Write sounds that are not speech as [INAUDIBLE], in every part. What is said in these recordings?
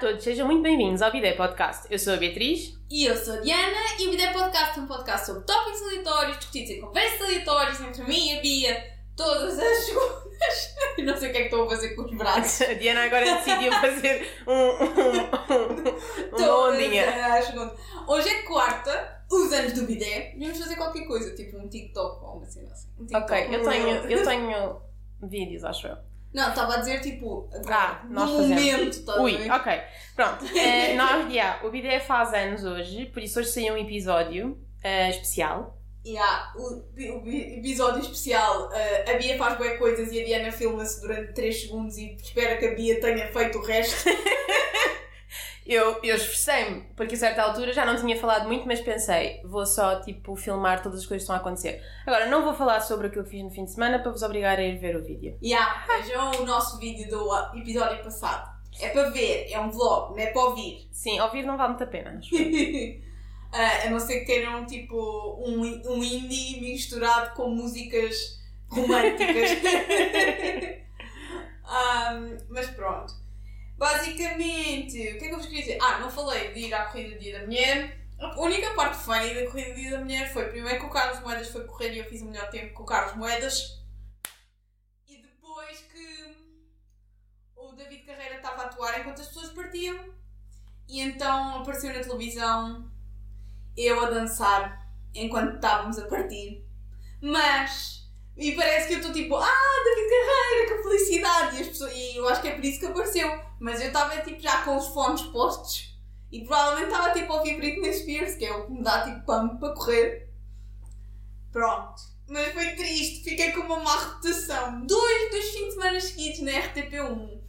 todos, sejam muito bem-vindos ao Bidé Podcast. Eu sou a Beatriz. E eu sou a Diana e o Bidé Podcast é um podcast sobre tópicos aleatórios, discutidos em conversas aleatórias entre mim e a Bia, todas as [LAUGHS] segundas. Eu não sei o que é que estou a fazer com os braços. [LAUGHS] A Diana agora decidiu fazer um, um, um, ondinha. as segundas. Hoje é quarta, os anos do Bidé, vamos fazer qualquer coisa, tipo um TikTok ou uma cena assim. Um TikTok, Ok, eu um tenho, eu tenho vídeos, acho eu. Não, estava a dizer tipo, Ah, no nós fazemos. momento, a Ui, ver? ok. Pronto. [LAUGHS] Eh, nós, yeah, o Bidé faz anos hoje, por isso hoje saiu um episódio eh, especial. Yeah, o, o episódio especial, uh, a Bia faz boas coisas e a Diana filma-se durante 3 segundos e espera que a Bia tenha feito o resto. [LAUGHS] Eu, eu esforcei-me, porque a certa altura já não tinha falado muito, mas pensei, vou só tipo filmar todas as coisas que estão a acontecer. Agora, não vou falar sobre aquilo que fiz no fim de semana para vos obrigar a ir ver o vídeo. Yeah, vejam o nosso vídeo do episódio passado. É para ver, é um vlog, não é para ouvir. Sim, ouvir não vale muito a pena. Uh, [LAUGHS] a não ser que queiram tipo um, um indie misturado com músicas românticas. Um, [LAUGHS] [LAUGHS] mas pronto. Basicamente, o que é que eu vos queria dizer? Ah, não falei de ir à corrida do Dia da Mulher. A única parte funny da corrida do Dia da Mulher foi primeiro que o Carlos Moedas foi correr e eu fiz o melhor tempo com o Carlos Moedas. E depois que o David Carreira estava a atuar enquanto as pessoas partiam. E então apareceu na televisão eu a dançar enquanto estávamos a partir. Mas. E parece que eu estou tipo, ah, David Carreira, que felicidade! E, as pessoas, e eu acho que é por isso que apareceu. Mas eu estava tipo já com os fones postos e provavelmente estava tipo a ouvir Britney Spears, que é o que me dá tipo pump para correr. Pronto. Mas foi triste, fiquei com uma má reputação. Dois dos fins de semana seguidos na RTP1.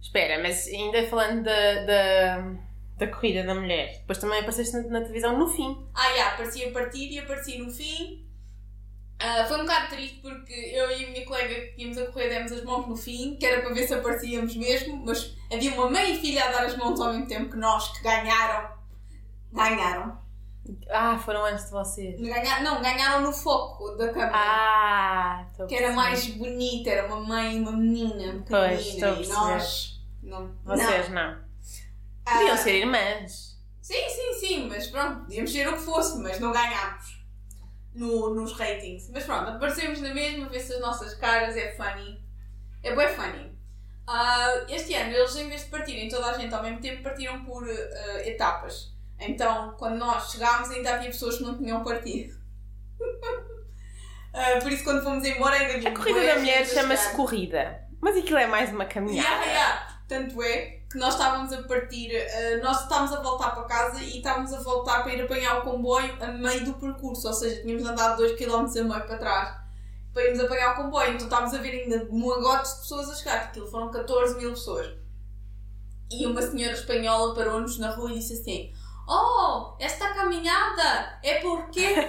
Espera, mas ainda falando da, da, da corrida da mulher, depois também apareceste na, na televisão no fim. Ah, já, apareci a partir e apareci no fim. Ah, foi um bocado triste porque eu e a minha colega que íamos a correr demos as mãos no fim, que era para ver se aparecíamos mesmo, mas havia uma mãe e filha a dar as mãos ao mesmo tempo que nós, que ganharam. Ganharam. Ah, foram antes de vocês. Ganha- não, ganharam no foco da câmera. Ah, estou que era mais bonita, era uma mãe e uma menina Pois, estou a pequenina. perceber. e nós. Não. Vocês não. não. Ah, Podiam ser irmãs. Sim, sim, sim, mas pronto, podíamos ser o que fosse, mas não ganhámos no, nos ratings. Mas pronto, aparecemos na mesma, vê-se as nossas caras, é funny. É bem funny. Ah, este ano, eles em vez de partirem toda a gente ao mesmo tempo, partiram por ah, etapas. Então, quando nós chegámos, ainda havia pessoas que não tinham partido. [LAUGHS] Ah, por isso, quando fomos embora, ainda havia A corrida da mulher chama-se corrida. Mas aquilo é mais uma caminhada. Yeah, yeah. Tanto é que nós estávamos a partir, eh, nós estávamos a voltar para casa e estávamos a voltar para ir apanhar o comboio a meio do percurso, ou seja, tínhamos andado 2km a meio para trás para irmos apanhar o comboio, então estávamos a ver ainda moagotes de pessoas a chegar, aquilo foram 14 mil pessoas. E uma senhora espanhola parou-nos na rua e disse assim: Oh, esta caminhada é porque. [LAUGHS]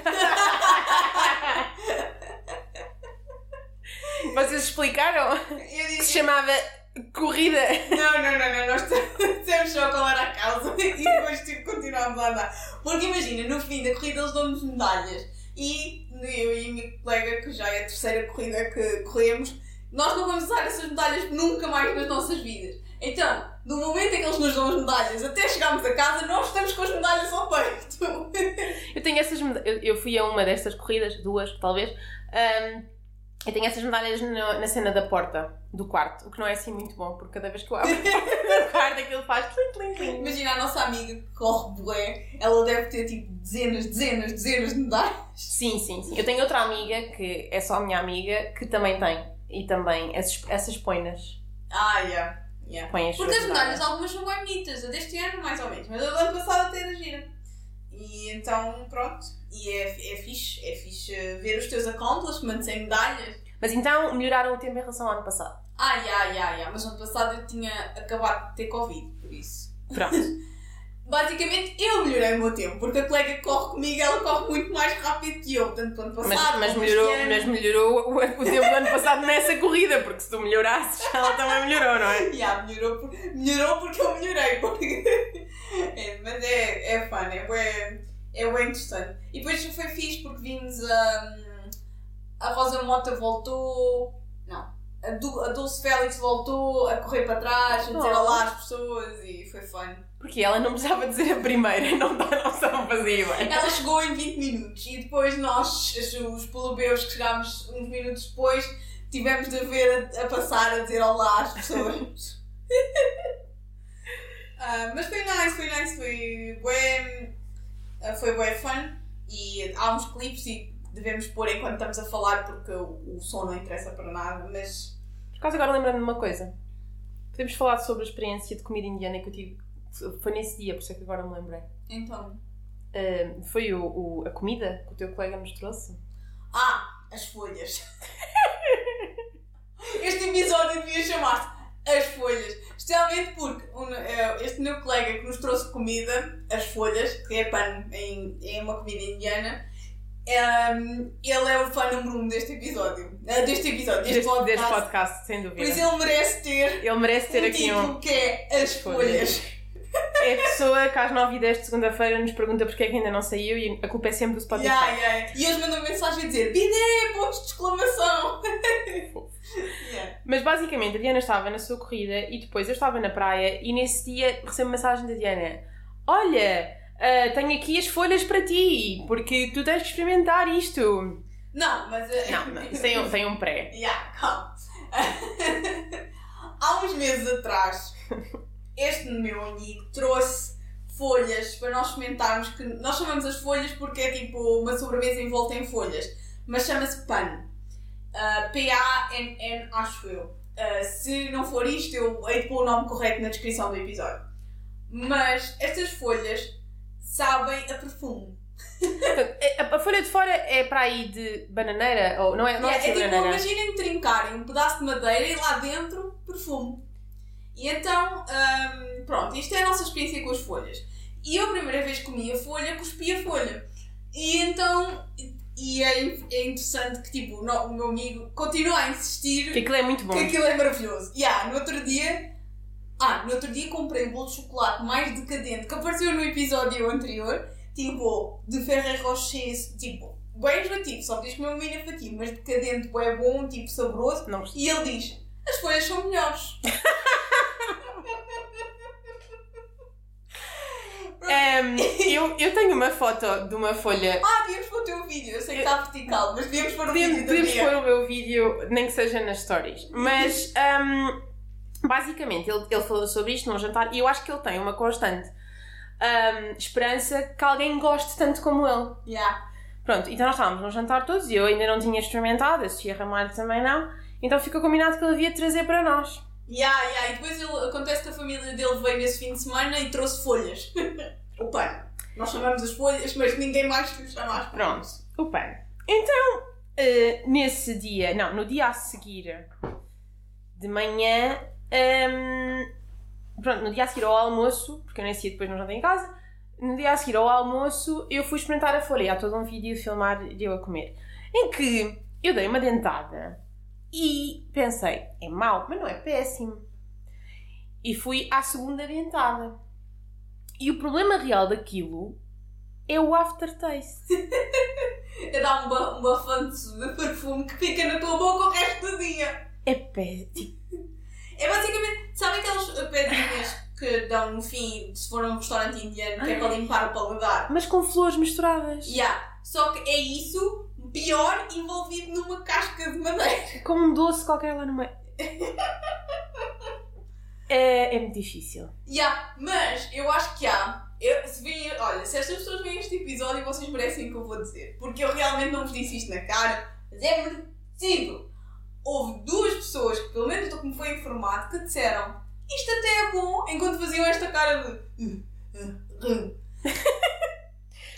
Vocês explicaram Eu que se disse, chamava corrida. Não, não, não, não, nós dissemos [LAUGHS] só qual era a causa [LAUGHS] e depois tipo, continuámos a andar. Porque imagina, no fim da corrida eles dão-nos medalhas e eu e a minha colega, que já é a terceira corrida que corremos, nós não vamos usar essas medalhas nunca mais nas nossas vidas. Então, no momento em que eles nos dão as medalhas até chegarmos a casa, nós estamos com as medalhas ao peito. [LAUGHS] Eu tenho essas medalhas. Eu, fui a uma destas corridas, duas talvez. ahm, eu tenho essas medalhas na cena da porta do quarto, o que não é assim muito bom, porque cada vez que eu abro [LAUGHS] do quarto aquilo faz plim, plim, plim. Imagina a nossa amiga que corre bué, ela deve ter tipo dezenas, dezenas, dezenas de medalhas. Sim, sim, sim. Eu tenho outra amiga que é só a minha amiga que também tem. E também essas, essas põe-nas. Ah, yeah. yeah. Põe as Porque as medalhas algumas são bem bonitas, a deste ano mais ou menos, mas a do ano passado até era gira. E então, pronto. E é, é fixe, é fixe ver os teus accomplishments em medalhas. Mas então melhoraram o tempo em relação ao ano passado. Ah, ya, ya, ya, mas no ano passado eu tinha acabado de ter Covid, por isso. Pronto. [LAUGHS] Basicamente eu melhorei o meu tempo, porque a colega que corre comigo, ela corre muito mais rápido que eu, portanto, do ano Mas, passado. mas ou melhorou, ano. mas melhorou o, o tempo do ano passado nessa corrida, porque se tu melhorasses, [LAUGHS] ela também melhorou, não é? Yeah, melhorou, por- melhorou porque eu melhorei. Porque... [LAUGHS] É, mas é, é fun, é bem, é bem interessante. E depois foi fixe porque vimos a, a Rosa Mota voltou. Não. a, Du- a Dulce Félix voltou a correr para trás, a dizer olá às pessoas e foi fun. Porque ela não precisava dizer a primeira, [LAUGHS] não dá noção fazia bem. Ela chegou em 20 minutos e depois nós, os, polubeus que chegámos uns minutos depois, tivemos de ver a, a passar a dizer olá às pessoas. [LAUGHS] Ah, mas foi nice, foi nice, foi bem, ah, foi bem fun e há uns clipes e devemos pôr enquanto estamos a falar porque o, o som não interessa para nada, mas Por acaso agora lembrando-me de uma coisa. Podemos falar sobre a experiência de comida indiana que eu tive. Foi nesse dia, por isso é que agora me lembrei. então. Ah, foi o, o- a comida que o teu colega nos trouxe? Ah, as folhas. [LAUGHS] Este episódio devia chamar-se As Folhas. Especialmente porque eh, este meu colega que nos trouxe comida, as folhas, que é pano em, em uma comida indiana, ehm, ele é o fã número um deste episódio. Eh, deste episódio, deste, Deste, podcast. deste podcast, sem dúvida. isso ele merece ter Ele merece ter um aqui um. que é As Folhas. É a pessoa que às 9 e 10 de segunda-feira nos pergunta porque é que ainda não saiu e a culpa é sempre do Spotify. Yeah, yeah. E eles mandam mensagem a dizer Bidé, pontos de exclamação. yeah. Mas basicamente a Diana estava na sua corrida e depois eu estava na praia e nesse dia recebo mensagem da Diana: Olha, ah, tenho aqui as folhas para ti, porque tu tens que experimentar isto. Não, mas. eh, Não, [LAUGHS] tem um, tem um pré. Yeah, calma. [LAUGHS] Há uns meses atrás, este meu amigo trouxe folhas para nós experimentarmos. Que nós chamamos as folhas porque é tipo uma sobremesa envolta em folhas, mas chama-se PAN. Ah, P-A-N-N, acho eu. Ah, se não for isto, eu hei de pôr o nome correto na descrição do episódio. Mas estas folhas sabem a perfume. Portanto, a, folha de fora é para aí de bananeira, ou não é, não É, é, é tipo, bananeira. imaginem trincarem um pedaço de madeira e lá dentro perfume. E então, hum, pronto, isto é a nossa experiência com as folhas. E eu a primeira vez que comi a folha, cuspi a folha. E então, e é, é interessante que tipo, o meu amigo continua a insistir Porque aquilo é muito bom. que aquilo é maravilhoso. E ah, no outro dia, ah, no outro dia comprei um bolo de chocolate mais decadente que apareceu no episódio anterior, tipo, de Ferrero Rocher, tipo, bem enjoativo, só tens que comer uma mini fatia, mas decadente, é bom, tipo, saboroso. Não. E ele diz, as folhas são melhores. [LAUGHS] Ehm, eu, eu tenho uma foto de uma folha. Ah, devíamos pôr o teu vídeo, eu sei que está vertical, mas devíamos pôr o vídeo Bia. pôr o meu vídeo, nem que seja nas stories. Mas ehm, basicamente ele, ele falou sobre isto num jantar e eu acho que ele tem uma constante ehm, esperança que alguém goste tanto como ele. Yeah. Pronto, então nós estávamos num jantar todos e eu ainda não tinha experimentado, a Sofia Ramalho também não. Então ficou combinado que ele havia trazer para nós. Yeah, yeah. E depois ele, acontece que a família dele veio nesse fim de semana e trouxe folhas. [LAUGHS] o pano. Nós chamamos as folhas, mas ninguém mais lhe chama as Pronto, o pano. Então, eh, nesse dia, não, no dia a seguir, de manhã, ehm, pronto, no dia a seguir ao almoço, porque eu nesse dia depois não jantei em casa, no dia a seguir ao almoço eu fui experimentar a folha. E há todo um vídeo filmar de eu a comer, em que eu dei uma dentada e pensei, é mau, mas não é péssimo. E fui à segunda dentada. E o problema real daquilo é o aftertaste. [LAUGHS] É dar um, ba um bafante de perfume que fica na tua boca o resto do dia. É péssimo. É basicamente, sabem aquelas pedrinhas que dão no fim se for a um restaurante indiano que é para limpar o paladar? Mas com flores misturadas. Yeah. Só que é isso, pior, envolvido numa casca de madeira. [LAUGHS] Com um doce qualquer lá no meio. [LAUGHS] É, é muito difícil. Yeah. Mas eu acho que há. Eu, se virem, olha, se estas pessoas veem este episódio, vocês merecem o que eu vou dizer. Porque eu realmente não vos disse isto na cara, mas é merecido. Houve duas pessoas, que pelo menos do que me foi informado, que disseram isto até é bom, enquanto faziam esta cara de. "Uh, [LAUGHS]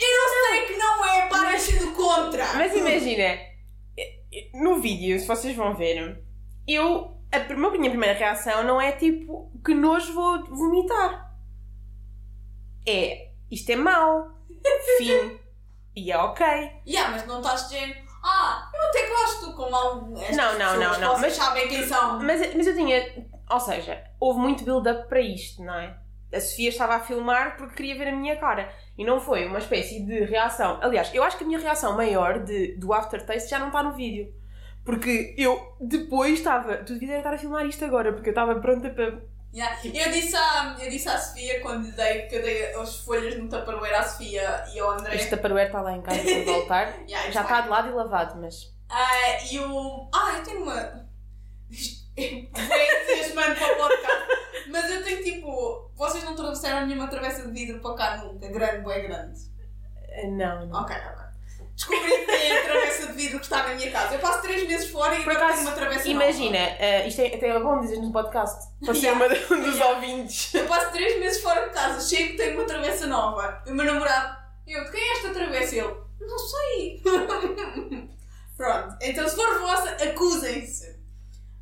Eu não sei que não é, para ser do contra! Mas imagina, no vídeo, se vocês vão ver, eu. A minha primeira reação não é tipo que nojo vou vomitar. É isto é mau. [LAUGHS] Fim. E é ok. Yeah, mas não estás dizendo, ah, eu até gosto com algum. estas Não, não, não, não, mas- sabem quem são. Mas, mas eu tinha. Ou seja, houve muito build-up para isto, não é? A Sofia estava a filmar porque queria ver a minha cara. E não foi uma espécie de reação. Aliás, eu acho que a minha reação maior de, do aftertaste já não está no vídeo. Porque eu depois estava. Tu devias estar a filmar isto agora, porque eu estava pronta para. Yeah. Eu, disse à, eu disse à Sofia quando lhe dei, que eu dei as folhas no Tupperware à Sofia e ao André. Este taparoeiro está lá em casa para voltar. [LAUGHS] Yeah, Já está de lado e lavado, mas. Ah, e o. Ah, eu tenho uma. Isto é entusiasmante para o podcast. Mas eu tenho tipo. Vocês não trouxeram nenhuma travessa de vidro para cá nunca. Grande, bem grande. Não, não. Ok, ok. Descobri que tem a travessa de vidro que está na minha casa. Eu passo 3 meses fora e Por acaso, tenho uma travessa Imagina, nova. eh, isto é até é bom dizer no podcast. Para ser Yeah. uma um dos Yeah. ouvintes. Eu passo 3 meses fora de casa, chego e tenho uma travessa nova. E o meu namorado, eu, de quem é esta travessa? Ele, não sei. [LAUGHS] pronto, então se for vossa, acusem-se.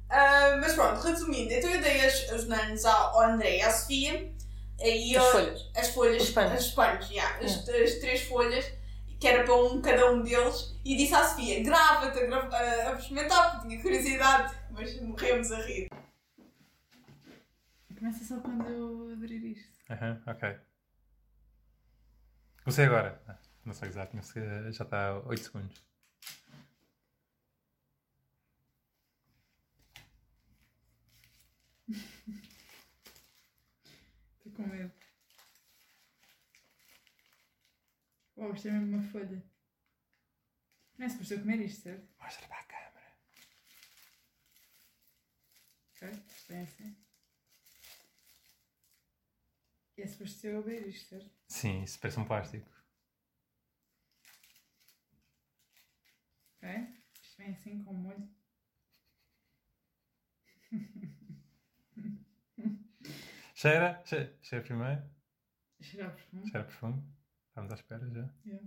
Ah, mas pronto, resumindo, então eu dei as, os nanos ao, André e à Sofia. Aí As eu- folhas. as folhas, Os panos. as panos, yeah, as, as três folhas, que era para um, cada um deles, e disse à Sofia: grava-te a, a, a experimentar, porque tinha curiosidade, mas morremos a rir. Começa só quando eu abrir isto. Aham, ok. Comecei agora. Ah, Não sei exato, eh, já está a 8 segundos. [LAUGHS] Estou com medo. Uau, isto é mesmo uma folha. Não é suposto eu comer isto, certo? Mostra para a câmera. Ok, isto é assim. E é suposto eu abrir isto, certo? Sim, isso parece um plástico. Ok? Isto vem assim com molho. [LAUGHS] Cheira, cheira, cheira primeiro. Cheirar perfume. Cheira profundo. Estamos à espera já. Yeah.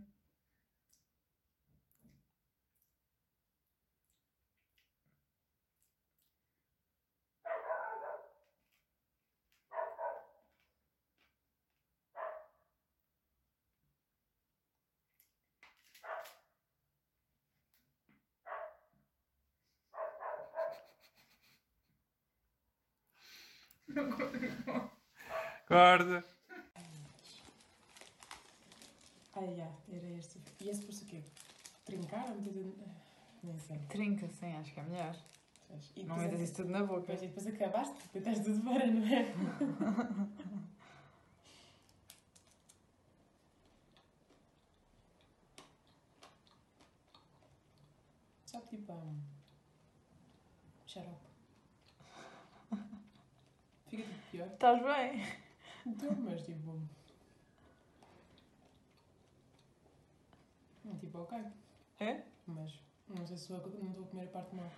Acorda! Ah, já, era este. E esse por quê? Trincar ou meter Nem sei. Trinca, sim, acho que é melhor. E Não depois, metas isso tudo na boca. depois, e depois acabaste, porque estás tudo fora, não é? [LAUGHS] Só tipo um xarope. Fica tipo pior. Estás bem? Então, mas tipo. Hum, Tipo, ok. É? Mas não sei se não estou a comer a parte mal.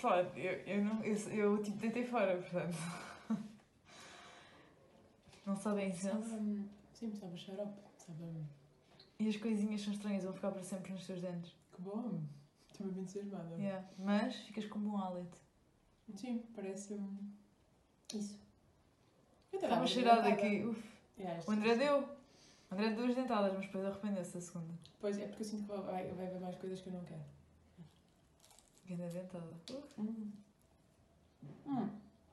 Pode, eu, eu, não, eu, eu tipo deitei fora, portanto. Não sabe a incenso. sim, sabe a xarope. Sabe. hum, E as coisinhas são estranhas, vão ficar para sempre nos teus dentes. Que bom. Estou bem entusiasmada. Yeah. Mas ficas com um hálito. Sim, parece. hum, isso. Estava cheirado dentada. aqui. Uf. Yeah, O André deu. André duas dentadas, mas depois arrependeu-se da segunda. Pois é, porque eu sinto que vai, vai haver mais coisas que eu não quero. Grande dentada. Hum. Hum.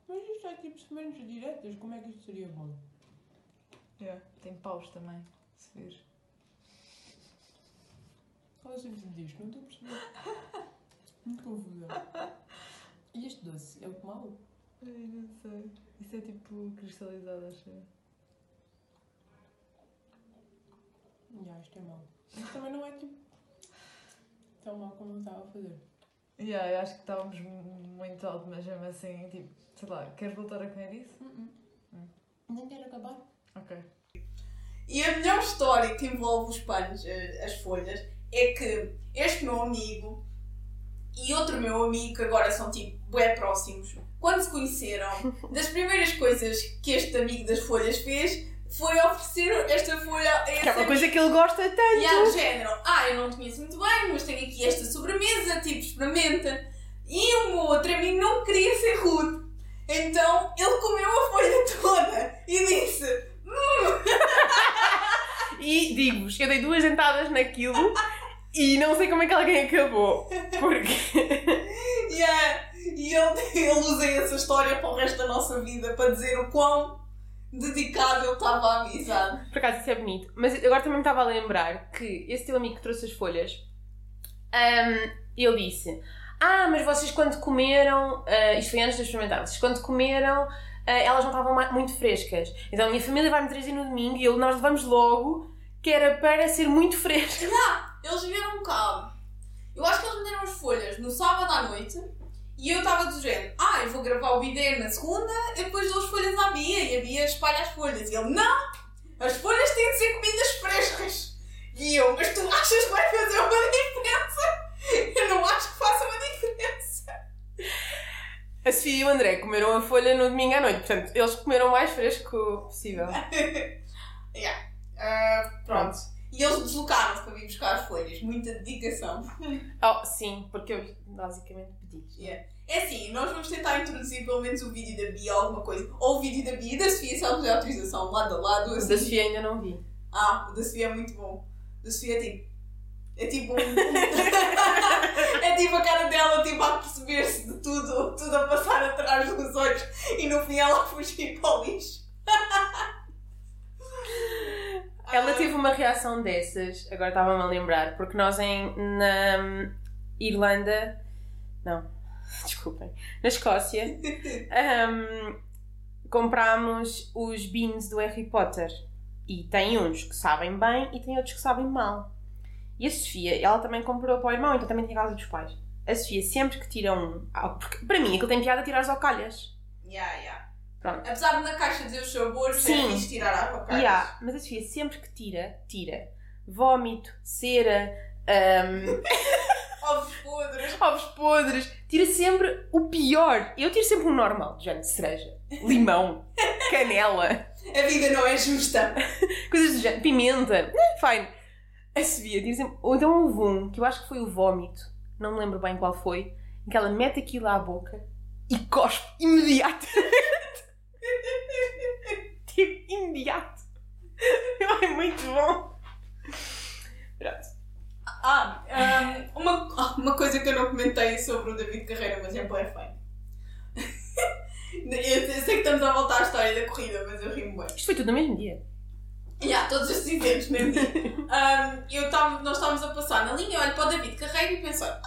Mas isto é tipo sementes diretas, como é que isto seria bom? Yeah. Tem paus também, se vir. Qual é o sentido disto? Não estou a perceber. [LAUGHS] Muito confusa. E este doce é o que mal? Ai, não sei. Isso é tipo cristalizado, acho Já, isto é mau. Mas também não é tipo. tão mau como eu estava a fazer. Yeah, eu acho que estávamos mu- muito alto, mas mesmo assim, tipo, sei lá, queres voltar a comer isso? Hum. Nem quero acabar. Ok. E a melhor história que envolve os panos, eh, as folhas, é que este meu amigo e outro meu amigo, que agora são tipo bué próximos, quando se conheceram, [LAUGHS] das primeiras coisas que este amigo das folhas fez foi oferecer esta folha a esse Que é uma amigo. coisa que ele gosta tanto. E há do género, ah, eu não te conheço muito bem, mas tenho aqui esta sobremesa, tipo, experimenta. E o meu outro amigo não queria ser rude. Então ele comeu a folha toda e disse: E digo-vos, eu dei duas dentadas naquilo e não sei como é que alguém acabou. Porque. [LAUGHS] Yeah. E ele, ele usa essa história para o resto da nossa vida para dizer o quão dedicado ele estava à amizade. Por acaso isso é bonito. Mas agora também me estava a lembrar que esse teu amigo que trouxe as folhas, hum, ele disse: Ah, mas vocês quando comeram, ah, isto foi antes de eu experimentar, vocês quando comeram, ah, elas não estavam muito frescas. Então a minha família vai-me trazer no domingo e eu- nós levamos logo, que era para ser muito fresca. [LAUGHS] Eles vieram cá. Eu acho que eles me deram as folhas no sábado à noite e eu estava do género, ah, eu vou gravar o vídeo na segunda e depois dou as folhas à Bia e a Bia espalha as folhas. E ele, não! As folhas têm de ser comidas frescas. E eu, mas tu achas que vai fazer uma diferença? Eu não acho que faça uma diferença. A Sofia e o André comeram a folha no domingo à noite, portanto, eles comeram o mais fresco possível. [LAUGHS] Yeah. Ah, pronto. E eles deslocaram-se para vir buscar as folhas. Muita dedicação. [LAUGHS] Oh, sim, porque eu basicamente pedi. Yeah. É assim, nós vamos tentar introduzir pelo menos o vídeo da Bia, alguma coisa. Ou o vídeo da Bia e da Sofia, se ela tiver autorização, lado a lado. O Assim. da Sofia ainda não vi. Ah, o da Sofia é muito bom. O da Sofia é tipo. É tipo um. [LAUGHS] é tipo a cara dela, tipo, a perceber-se de tudo, tudo a passar atrás dos olhos e no fim ela a fugir para o lixo. Ela teve uma reação dessas, agora estava-me a lembrar, porque nós em, na Irlanda, não, [LAUGHS] desculpem, na Escócia, [LAUGHS] hum, comprámos os beans do Harry Potter. E tem uns que sabem bem e tem outros que sabem mal. E a Sofia, ela também comprou para o irmão, então também tem a casa dos pais. A Sofia, sempre que tira um. ah, Porque para mim aquilo tem piada tirar as ocalhas. Yeah, yeah. Pronto. Apesar de na caixa dizer os sabores, Sim. é fixe tirar água há, mas a Sofia sempre que tira, tira vómito, cera, hum, [LAUGHS] Ovos podres. ovos podres, tira sempre o pior. Eu tiro sempre um normal, de de cereja, limão, [LAUGHS] canela, A vida não é justa. [LAUGHS] coisas do género, pimenta, eh, fine. A Sofia tira sempre. Ou então houve um, que eu acho que foi o vómito, não me lembro bem qual foi, em que ela mete aquilo à boca e cospe imediatamente. Tipo, imediato. É muito bom. Pronto. Ah, um, uma, uma coisa que eu não comentei sobre o David Carreira, mas é bem feio. [LAUGHS] Eu eu sei que estamos a voltar à história da corrida, mas eu rimo bem. Isto foi tudo no mesmo dia. Yeah, todos estes eventos mesmo dia. Um, eu tava, nós estávamos a passar na linha, olho para o David Carreira e penso: ah,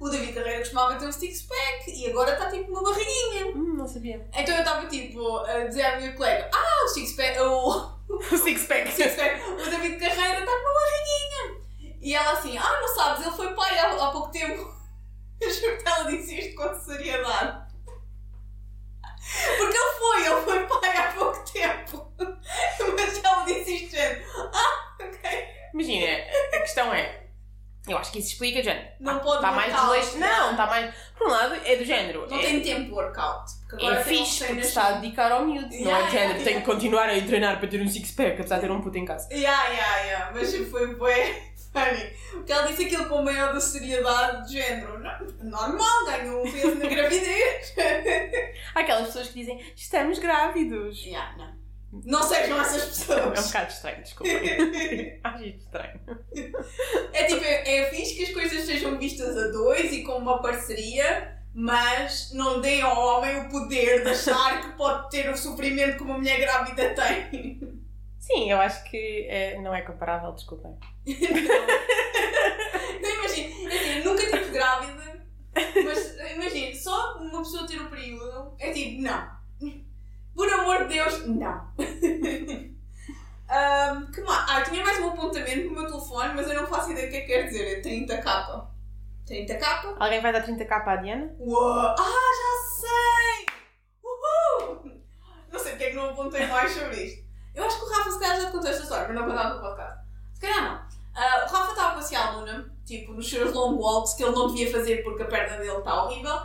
o David Carreira costumava ter um six-pack e agora está tipo uma barriguinha. Hum, não sabia. Então eu estava tipo a dizer à minha colega: ah, o six-pack, o, O six-pack. six-pack, o David Carreira está com uma barriguinha. E ela assim: ah, não sabes, ele foi pai há, há pouco tempo. [LAUGHS] Eu juro que ela disse isto com seriedade. Porque ele foi, ele foi pai há pouco tempo. [LAUGHS] Mas ela disse isto. Ah, ok. Imagina, a questão é. Eu acho que isso explica, género. Não pode Está mais desleixo. Não, está mais. Por um lado, é do género. Não é, tem tempo de workout. É fixe porque está a dedicar ao miúdo. Não é Yeah, género. yeah, Tenho yeah. que continuar a treinar para ter um six-pack, apesar de ter um puto em casa. Yeah, yeah, yeah. Mas [LAUGHS] foi bem funny. Porque ela disse aquilo com a maior da seriedade de género. Não, normal, ganhou um peso na gravidez. Há [LAUGHS] aquelas pessoas que dizem estamos grávidos. yeah, não. Não sejam essas É um pessoas. bocado estranho, desculpem. [LAUGHS] Acho estranho. É tipo, é, é fixe que as coisas sejam vistas a dois e com uma parceria, mas não deem ao homem o poder de achar que pode ter o sofrimento que uma mulher grávida tem. Sim, eu acho que é, não é comparável, desculpem. [LAUGHS] Não imagina, assim, nunca estive grávida, mas imagina, só uma pessoa ter o período é tipo, não. Por amor de Deus, não. [LAUGHS] Ahm, que mais? Ah, eu tinha mais um apontamento no meu telefone, mas eu não faço ideia do que é que quer dizer. É 30k. 30k? Alguém vai dar 30k à Diana? Uou! Ah, já sei! Uhul! Não sei porque é que não apontei mais sobre isto. Eu acho que o Rafa se calhar já te contou esta história, mas não contava no podcast. Se calhar não. Ah, o Rafa estava a passear a Luna, tipo, nos seus long walks que ele não devia fazer porque a perna dele está horrível,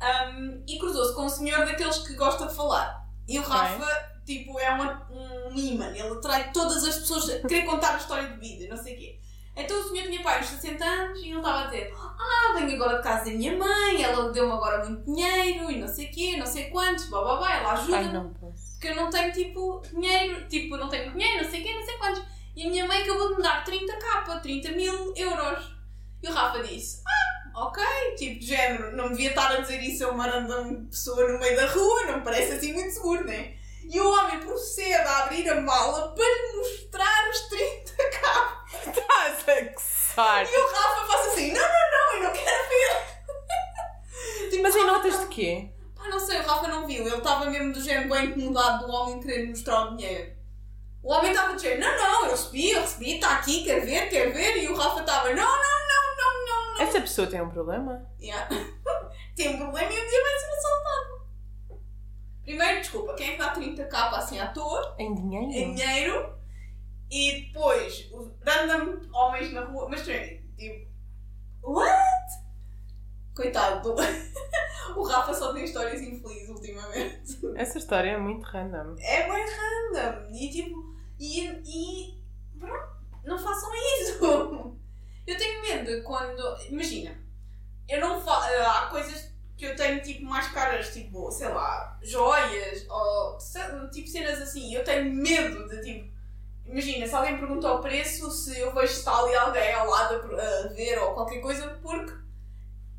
ahm, e cruzou-se com um senhor daqueles que gosta de falar. E o. Rafa, tipo, é uma, um imã, ele atrai todas as pessoas a querer contar a história de vida, não sei o quê. Então o senhor tinha pai uns 60 anos e ele estava a dizer Ah, venho agora de casa da minha mãe, ela deu-me agora muito dinheiro e não sei o quê, não sei quantos, blá blá blá, ela ajuda-me não posso. porque eu não tenho tipo dinheiro, tipo, não tenho dinheiro, não sei o quê, não sei quantos. E a minha mãe acabou de me dar 30k, 30 mil euros. E o Rafa disse: Ah, ok, tipo, de género, não devia estar a dizer isso a uma random pessoa no meio da rua, não me parece assim muito seguro, né? E o homem procede a abrir a mala para lhe mostrar os 30k. Estás a. E o Rafa faz assim: Não, não, não, eu não quero ver. Porquê? Pá, não sei, o Rafa não viu. Ele estava mesmo do género bem incomodado do homem querer mostrar o dinheiro. O homem estava do género, não, não, eu recebi, eu recebi, está aqui, quer ver, quer ver. E o Rafa estava, não, não, não, não, não, não. Essa pessoa tem um problema? Yeah. [LAUGHS] Tem um problema e um dia vai ser assaltado. Primeiro, desculpa, quem é que dá 30k assim à toa? Em dinheiro? em dinheiro e depois random homens na rua, mas também, tipo, what? Coitado do. [LAUGHS] o Rafa só tem histórias infelizes ultimamente. Essa história é muito random. É bem random. E tipo, e, e pronto, não façam isso. [LAUGHS] Eu tenho medo quando. Imagina, eu não faço. Há coisas que eu tenho tipo mais caras, tipo, sei lá, joias ou tipo cenas assim. Eu tenho medo de tipo. Imagina, se alguém pergunta o preço, se eu vejo se está ali alguém ao lado a, ver ou qualquer coisa, porque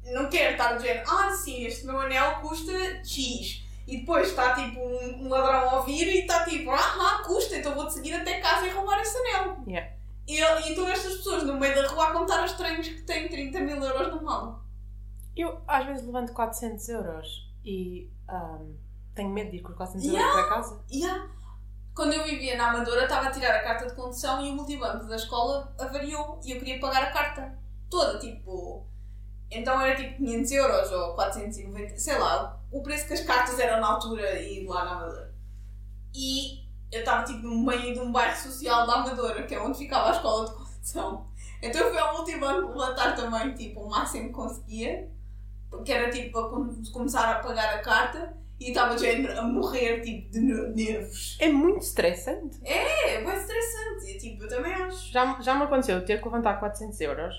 não quero estar dizendo, ah, sim, este meu anel custa X. E depois está tipo um, ladrão a ouvir e está tipo, ah, ah, custa, então vou-te seguir até casa e roubar esse anel. Yeah. E, e então estas pessoas no meio da rua a contar aos estranhos que têm 30 mil euros no mal. Eu às vezes levanto 400 euros e ahm, tenho medo de ir com os 400 Yeah. euros para casa. Yeah. Quando eu vivia na Amadora, estava a tirar a carta de condução e o multibanco da escola avariou e eu queria pagar a carta toda, tipo. Então era tipo 500 euros ou 490, sei lá, o preço que as cartas eram na altura e lá na Amadora. E eu estava tipo no meio de um bairro social da Amadora, que é onde ficava a escola de condução. Então eu fui ao multibanco levantar também, tipo, o máximo que conseguia, que era tipo para com- começar a pagar a carta e estava a morrer tipo de ner- nervos. É muito estressante. É, é bem estressante. Tipo, eu também acho. Já, já me aconteceu ter que levantar 400 euros.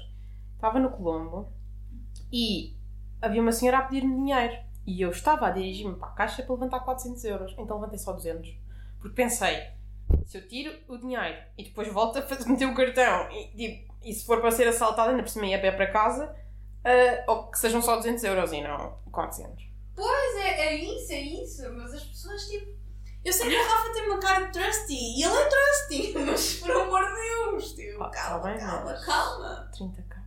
Estava no Colombo e havia uma senhora a pedir-me dinheiro. E eu estava a dirigir-me para a caixa para levantar 400 euros. Então levantei só 200. Porque pensei, se eu tiro o dinheiro e depois volto a fazer, meter o cartão e, tipo, e se for para ser assaltada, ainda por cima ia a pé para casa, ah, ou que sejam só 200 euros e não 400. Pois é, é isso, é isso. Mas as pessoas, tipo. Eu sei que o Rafa tem uma cara de trusty e ele é trusty, [LAUGHS] mas por amor de Deus, tipo, Ah, calma, tá bem, calma, mas- calma. 30k.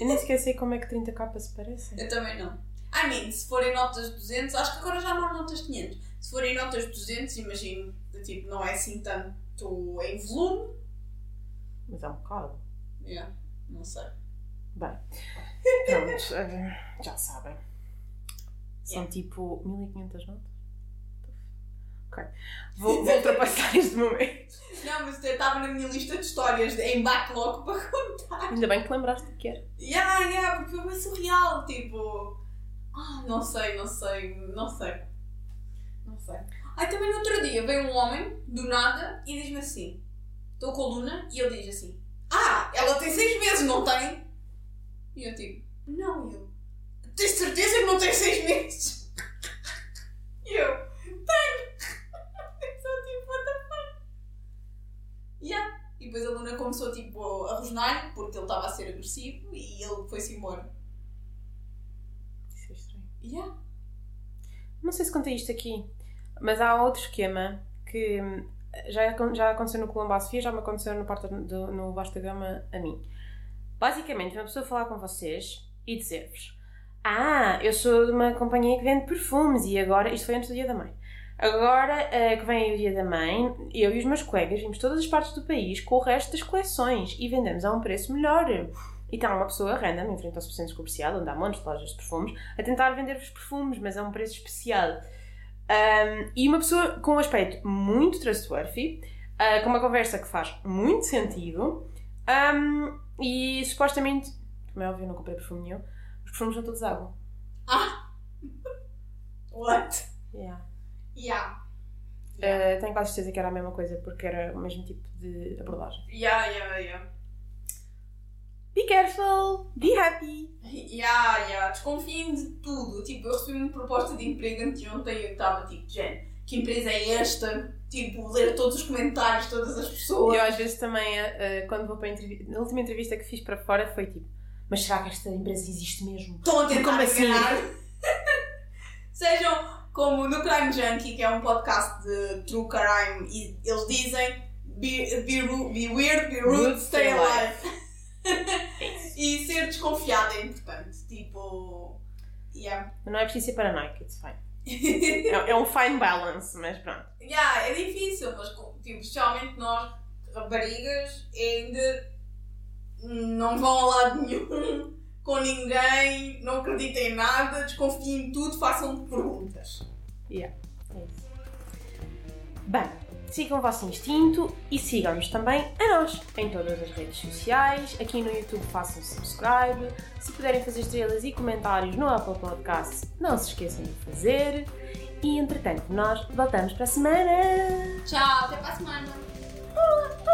Eu nem sei como é que 30k se parecem. Eu também não. I mean, se forem notas de 200, acho que agora já não há notas de 500. Se forem notas de 200, imagino, de, tipo, não é assim tanto em volume. Mas é um bocado. Yeah, não sei. Bem, pronto, eh, já sabem. São Yeah. tipo 1500 notas. Ok. Vou, vou ultrapassar este momento. Não, mas eu estava na minha lista de histórias de- em backlog para contar. Ainda bem que lembraste que era. Yeah, yeah, porque foi bem surreal, tipo. Ah, não sei, não sei, não sei. Não sei. Aí também no outro dia veio um homem, do nada, e diz-me assim: Estou com a Luna, e ele diz assim: Ah, ela tem seis meses, não tem? E eu tipo: Não, e eu. Tens certeza que não tem seis meses? [LAUGHS] E eu: Tenho! [LAUGHS] Eu só tipo, what the fuck? Yeah. E depois a Luna começou tipo a rosnar porque ele estava a ser agressivo e ele foi-se embora. Isso é estranho. Yeah. Não sei se contei isto aqui, mas há outro esquema que hum, já, já aconteceu no Colombo à Sofia, já me aconteceu no, do, no Vasta Gama a mim. Basicamente, uma pessoa falar com vocês e dizer-vos: Ah, eu sou de uma companhia que vende perfumes e agora. Isto foi antes do dia da mãe. Agora eh, que vem o dia da mãe, eu e os meus colegas vimos todas as partes do país com o resto das coleções e vendemos a um preço melhor. E está uma pessoa random em frente ao centro comercial, onde há montes de lojas de perfumes, a tentar vender-vos perfumes, mas a um preço especial. Um, e uma pessoa com um aspecto muito trustworthy, uh, com uma conversa que faz muito sentido, um, e supostamente, como é óbvio, eu não comprei perfume nenhum, os perfumes são todos água. What? Yeah. Yeah. Uh, tenho quase certeza que era a mesma coisa, porque era o mesmo tipo de abordagem. Yeah, yeah, yeah. Be careful, be happy. Yeah, yeah. Desconfiem de tudo. Tipo, eu recebi uma proposta de emprego anteontem e eu estava tipo, Jen, que empresa é esta? Tipo, ler todos os comentários, de todas as pessoas. Eu às vezes também, uh, quando vou para a entrevista, na última entrevista que fiz para fora foi tipo, mas será que esta empresa existe mesmo? Estão a tentar Como assim? [LAUGHS] Sejam como no Crime Junkie, que é um podcast de true crime, e eles dizem be, be, be weird, be rude, stay alive. [LAUGHS] e ser desconfiada é importante. Tipo, Yeah. Não é preciso ser paranoico, it's fine. É, é um fine balance, mas pronto. yeah, é difícil, mas tipo, especialmente nós, raparigas, ainda não vão a lado nenhum com ninguém, não acreditem em nada, desconfiem em tudo, façam perguntas. Yeah, é isso. Bem, sigam o vosso instinto e sigam-nos também a nós em todas as redes sociais. Aqui no YouTube façam subscribe. Se puderem fazer estrelas e comentários no Apple Podcast, não se esqueçam de fazer. E entretanto, nós voltamos para a semana. Tchau, até para a semana.